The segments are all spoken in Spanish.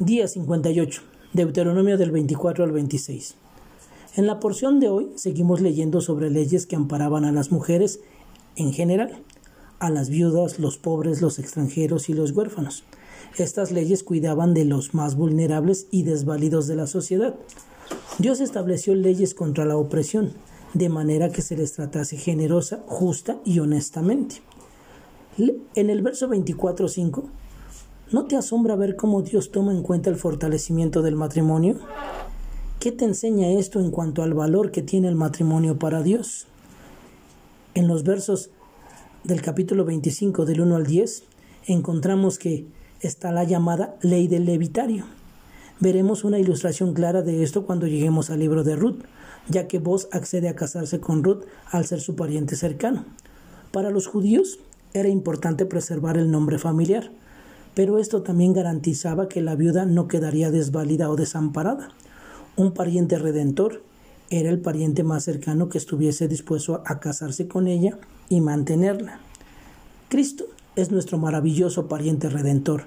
Día 58. Deuteronomio del 24 al 26. En la porción de hoy seguimos leyendo sobre leyes que amparaban a las mujeres en general, a las viudas, los pobres, los extranjeros y los huérfanos. Estas leyes cuidaban de los más vulnerables y desvalidos de la sociedad. Dios estableció leyes contra la opresión, de manera que se les tratase generosa, justa y honestamente. En el verso 24.5 ¿No te asombra ver cómo Dios toma en cuenta el fortalecimiento del matrimonio? ¿Qué te enseña esto en cuanto al valor que tiene el matrimonio para Dios? En los versos del capítulo 25 del 1 al 10 encontramos que está la llamada ley del levitario. Veremos una ilustración clara de esto cuando lleguemos al libro de Ruth, ya que vos accede a casarse con Ruth al ser su pariente cercano. Para los judíos era importante preservar el nombre familiar, pero esto también garantizaba que la viuda no quedaría desvalida o desamparada. Un pariente redentor era el pariente más cercano que estuviese dispuesto a casarse con ella y mantenerla. Cristo es nuestro maravilloso pariente redentor,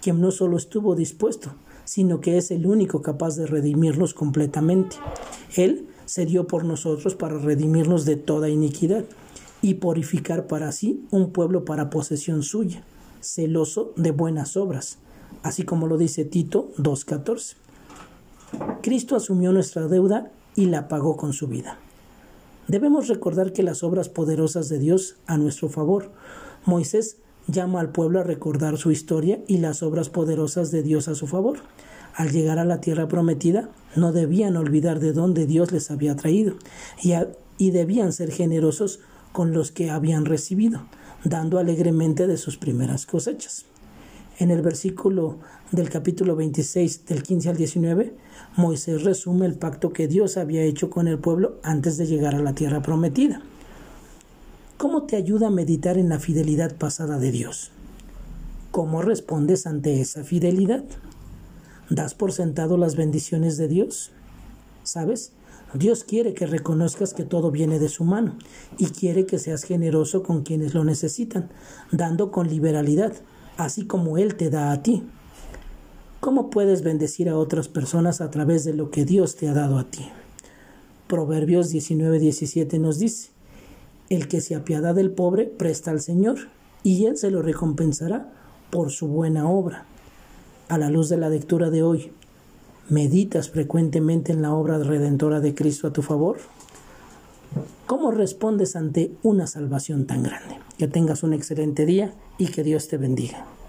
quien no solo estuvo dispuesto, sino que es el único capaz de redimirnos completamente. Él se dio por nosotros para redimirnos de toda iniquidad y purificar para sí un pueblo para posesión suya celoso de buenas obras, así como lo dice Tito 2.14. Cristo asumió nuestra deuda y la pagó con su vida. Debemos recordar que las obras poderosas de Dios a nuestro favor. Moisés llama al pueblo a recordar su historia y las obras poderosas de Dios a su favor. Al llegar a la tierra prometida, no debían olvidar de dónde Dios les había traído y, y debían ser generosos con los que habían recibido, dando alegremente de sus primeras cosechas. En el versículo del capítulo 26 del 15 al 19, Moisés resume el pacto que Dios había hecho con el pueblo antes de llegar a la tierra prometida. ¿Cómo te ayuda a meditar en la fidelidad pasada de Dios? ¿Cómo respondes ante esa fidelidad? ¿Das por sentado las bendiciones de Dios? ¿Sabes? Dios quiere que reconozcas que todo viene de su mano y quiere que seas generoso con quienes lo necesitan, dando con liberalidad, así como Él te da a ti. ¿Cómo puedes bendecir a otras personas a través de lo que Dios te ha dado a ti? Proverbios 19:17 nos dice, El que se apiada del pobre presta al Señor, y Él se lo recompensará por su buena obra. A la luz de la lectura de hoy, ¿Meditas frecuentemente en la obra redentora de Cristo a tu favor? ¿Cómo respondes ante una salvación tan grande? Que tengas un excelente día y que Dios te bendiga.